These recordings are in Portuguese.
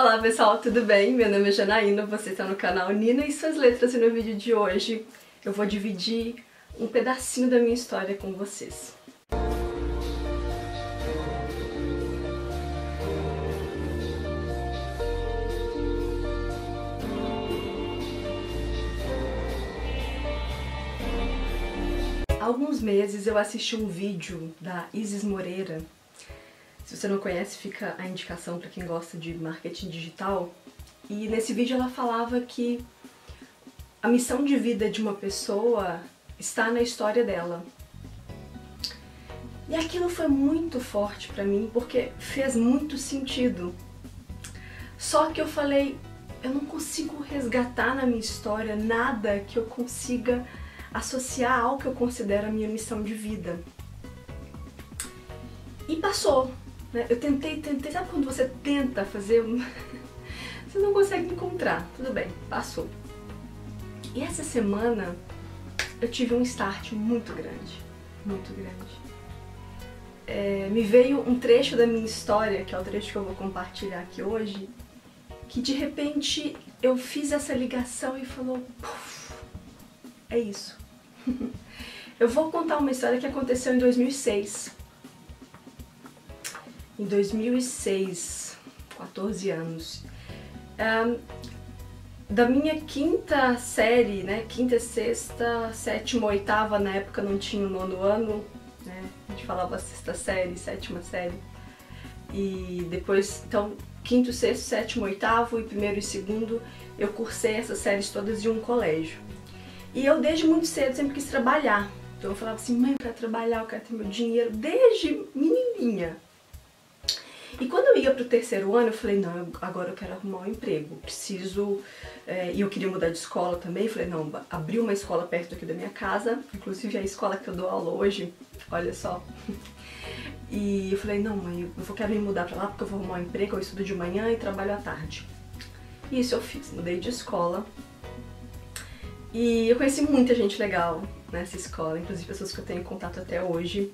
Olá pessoal, tudo bem? Meu nome é Janaína, você está no canal Nina e suas letras e no vídeo de hoje eu vou dividir um pedacinho da minha história com vocês. Há alguns meses eu assisti um vídeo da Isis Moreira se você não conhece, fica a indicação para quem gosta de marketing digital. E nesse vídeo ela falava que a missão de vida de uma pessoa está na história dela. E aquilo foi muito forte para mim porque fez muito sentido. Só que eu falei, eu não consigo resgatar na minha história nada que eu consiga associar ao que eu considero a minha missão de vida. E passou. Né? Eu tentei, tentei, sabe quando você tenta fazer um... você não consegue encontrar, tudo bem, passou. E essa semana eu tive um start muito grande, muito grande. É, me veio um trecho da minha história, que é o trecho que eu vou compartilhar aqui hoje, que de repente eu fiz essa ligação e falou, Puf, é isso. eu vou contar uma história que aconteceu em 2006 em 2006, 14 anos. Um, da minha quinta série, né, quinta, sexta, sétima, oitava, na época não tinha o nono ano, né, a gente falava sexta série, sétima série, e depois, então, quinto, sexto, sétimo, oitavo e primeiro e segundo, eu cursei essas séries todas em um colégio. E eu desde muito cedo sempre quis trabalhar, então eu falava assim, mãe, eu quero trabalhar, eu quero ter meu dinheiro, desde menininha, e quando eu ia pro terceiro ano, eu falei, não, agora eu quero arrumar um emprego, preciso... É, e eu queria mudar de escola também, falei, não, abri uma escola perto aqui da minha casa, inclusive a escola que eu dou aula hoje, olha só. E eu falei, não mãe, eu vou querer me mudar pra lá porque eu vou arrumar um emprego, eu estudo de manhã e trabalho à tarde. E isso eu fiz, mudei de escola. E eu conheci muita gente legal nessa escola, inclusive pessoas que eu tenho contato até hoje.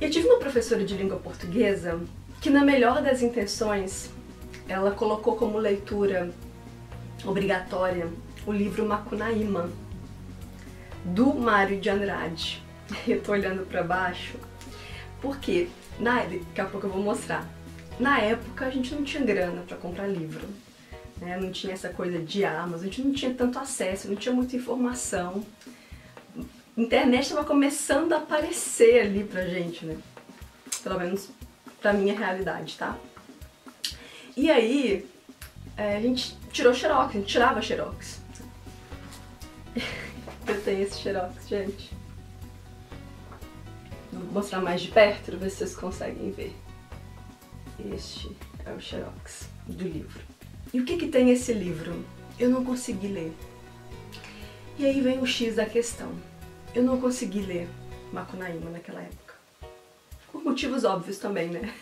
E eu tive uma professora de língua portuguesa que na melhor das intenções ela colocou como leitura obrigatória o livro Macunaíma, do Mário de Andrade. Eu tô olhando para baixo porque, na, daqui a pouco eu vou mostrar, na época a gente não tinha grana para comprar livro, né? não tinha essa coisa de Amazon, a gente não tinha tanto acesso, não tinha muita informação. A internet estava começando a aparecer ali pra gente, né? Pelo menos pra minha realidade, tá? E aí, é, a gente tirou xerox, a gente tirava xerox. Eu tenho esse xerox, gente. Vou mostrar mais de perto pra ver se vocês conseguem ver. Este é o xerox do livro. E o que que tem esse livro? Eu não consegui ler. E aí vem o X da questão. Eu não consegui ler Macunaíma naquela época. Por motivos óbvios também, né?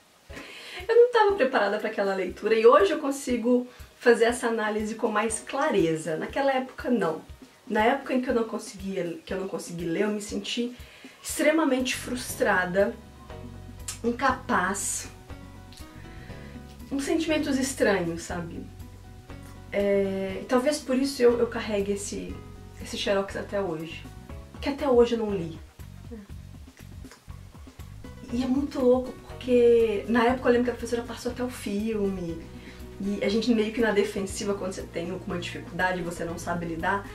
Eu não estava preparada para aquela leitura e hoje eu consigo fazer essa análise com mais clareza. Naquela época não. Na época em que eu não conseguia, que eu não consegui ler, eu me senti extremamente frustrada, incapaz, uns sentimentos estranhos, sabe? É, talvez por isso eu, eu carregue esse, esse xerox até hoje. Que até hoje eu não li. E é muito louco porque na época eu lembro que a professora passou até o filme e a gente meio que na defensiva quando você tem alguma dificuldade você não sabe lidar,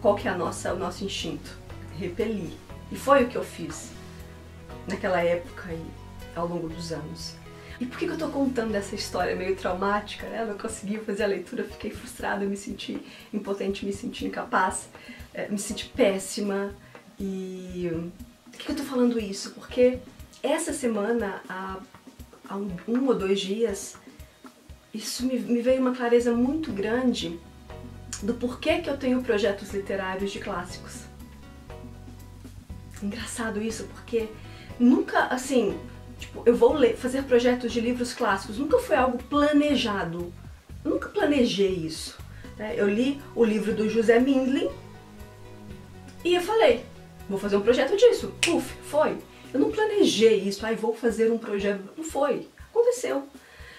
qual que é a nossa, o nosso instinto? Repelir. E foi o que eu fiz naquela época e ao longo dos anos. E por que, que eu tô contando essa história meio traumática, né? Eu não consegui fazer a leitura, fiquei frustrada, me senti impotente, me senti incapaz, eh, me senti péssima. E por que, que eu tô falando isso? Porque essa semana, há, há um ou dois dias, isso me, me veio uma clareza muito grande do porquê que eu tenho projetos literários de clássicos. Engraçado isso, porque nunca, assim, tipo, eu vou ler, fazer projetos de livros clássicos, nunca foi algo planejado. Eu nunca planejei isso. Né? Eu li o livro do José Mindlin e eu falei, vou fazer um projeto disso. Puf, foi. Eu não planejei isso, aí vou fazer um projeto. Não foi. Aconteceu.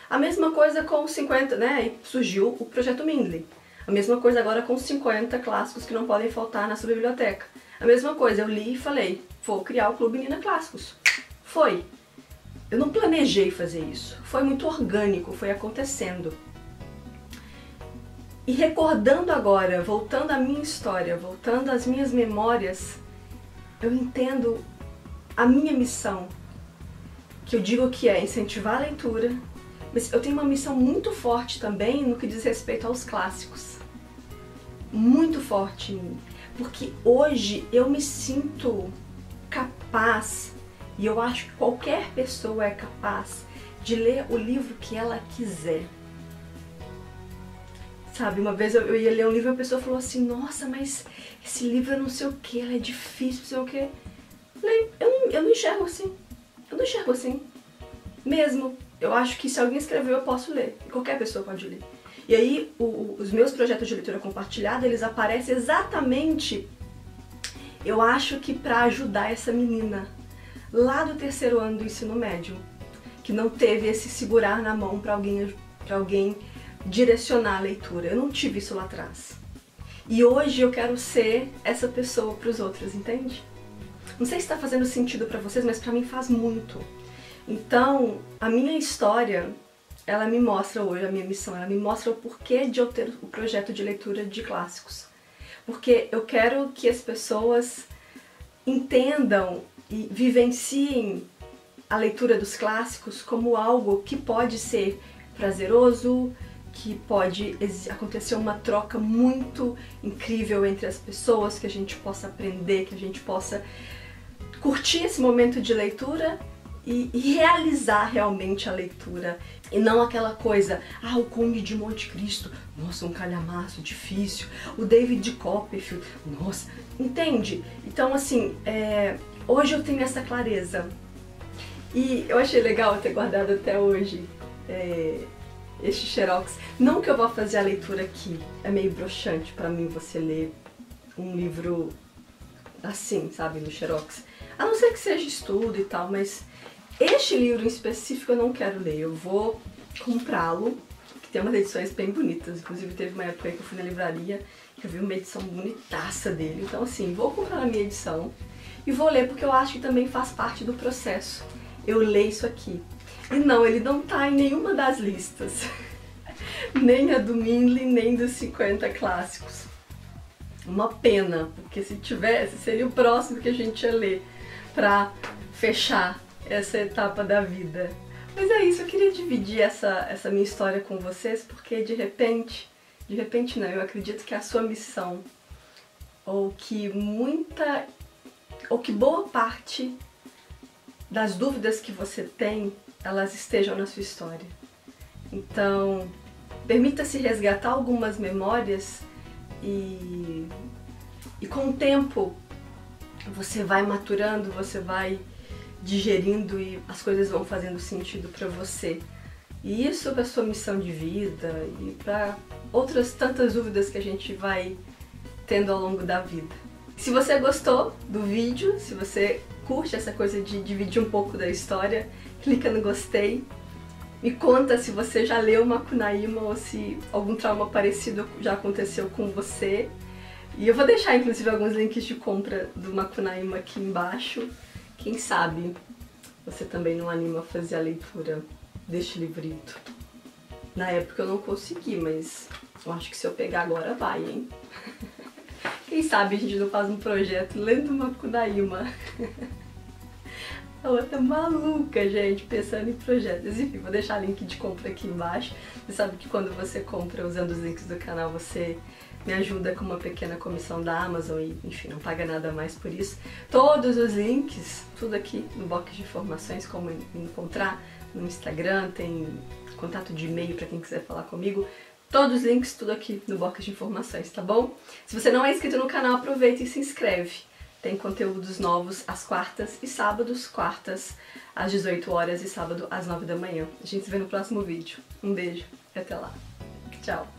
A mesma coisa com 50, né? Aí surgiu o projeto Mindley. A mesma coisa agora com 50 clássicos que não podem faltar na sua biblioteca. A mesma coisa, eu li e falei, vou criar o Clube Menina Clássicos. Foi. Eu não planejei fazer isso. Foi muito orgânico, foi acontecendo. E recordando agora, voltando à minha história, voltando às minhas memórias, eu entendo a minha missão, que eu digo que é incentivar a leitura, mas eu tenho uma missão muito forte também no que diz respeito aos clássicos. Muito forte em mim. Porque hoje eu me sinto capaz, e eu acho que qualquer pessoa é capaz, de ler o livro que ela quiser. Sabe, uma vez eu, ia ler um livro e a pessoa falou assim, nossa, mas esse livro é não sei o que, ela é difícil, não sei o que. Eu não, eu não enxergo assim. Eu não enxergo assim. Mesmo. Eu acho que se alguém escreveu, eu posso ler. Qualquer pessoa pode ler. E aí, o, os meus projetos de leitura compartilhada, eles aparecem exatamente, eu acho que para ajudar essa menina lá do terceiro ano do ensino médio, que não teve esse segurar na mão para alguém, pra alguém direcionar a leitura. Eu não tive isso lá atrás. E hoje eu quero ser essa pessoa para os outros, entende? Não sei se está fazendo sentido para vocês, mas para mim faz muito. Então, a minha história ela me mostra hoje a minha missão, ela me mostra o porquê de eu ter o projeto de leitura de clássicos. Porque eu quero que as pessoas entendam e vivenciem a leitura dos clássicos como algo que pode ser prazeroso, que pode acontecer uma troca muito incrível entre as pessoas, que a gente possa aprender, que a gente possa curtir esse momento de leitura e, e realizar realmente a leitura. E não aquela coisa, ah, o Conde de Monte Cristo, nossa, um calhamaço difícil. O David Copperfield, nossa, entende? Então, assim, é, hoje eu tenho essa clareza. E eu achei legal ter guardado até hoje é, este xerox. Não que eu vá fazer a leitura aqui, é meio broxante para mim você ler um livro assim, sabe, no xerox. A não ser que seja estudo e tal, mas este livro em específico eu não quero ler, eu vou comprá-lo, que tem umas edições bem bonitas, inclusive teve uma época que eu fui na livraria que eu vi uma edição bonitaça dele, então assim, vou comprar a minha edição e vou ler porque eu acho que também faz parte do processo eu ler isso aqui. E não, ele não tá em nenhuma das listas, nem a do Minley, nem dos 50 clássicos. Uma pena, porque se tivesse, seria o próximo que a gente ia ler pra fechar essa etapa da vida. Mas é isso, eu queria dividir essa, essa minha história com vocês, porque de repente, de repente não, eu acredito que a sua missão, ou que muita, ou que boa parte das dúvidas que você tem, elas estejam na sua história. Então, permita-se resgatar algumas memórias e, e com o tempo você vai maturando, você vai digerindo e as coisas vão fazendo sentido para você. E isso para sua missão de vida e para outras tantas dúvidas que a gente vai tendo ao longo da vida. Se você gostou do vídeo, se você curte essa coisa de dividir um pouco da história, clica no gostei. Me conta se você já leu Makunaíma ou se algum trauma parecido já aconteceu com você. E eu vou deixar inclusive alguns links de compra do Makunaíma aqui embaixo. Quem sabe você também não anima a fazer a leitura deste livrito. Na época eu não consegui, mas eu acho que se eu pegar agora vai, hein? Quem sabe a gente não faz um projeto lendo Makunaíma. A outra maluca, gente, pensando em projetos. Enfim, vou deixar link de compra aqui embaixo. Você sabe que quando você compra usando os links do canal, você me ajuda com uma pequena comissão da Amazon e, enfim, não paga nada mais por isso. Todos os links, tudo aqui no box de informações, como me encontrar no Instagram, tem contato de e-mail para quem quiser falar comigo. Todos os links, tudo aqui no box de informações, tá bom? Se você não é inscrito no canal, aproveita e se inscreve. Tem conteúdos novos às quartas e sábados, quartas às 18 horas e sábado às 9 da manhã. A gente se vê no próximo vídeo. Um beijo e até lá. Tchau!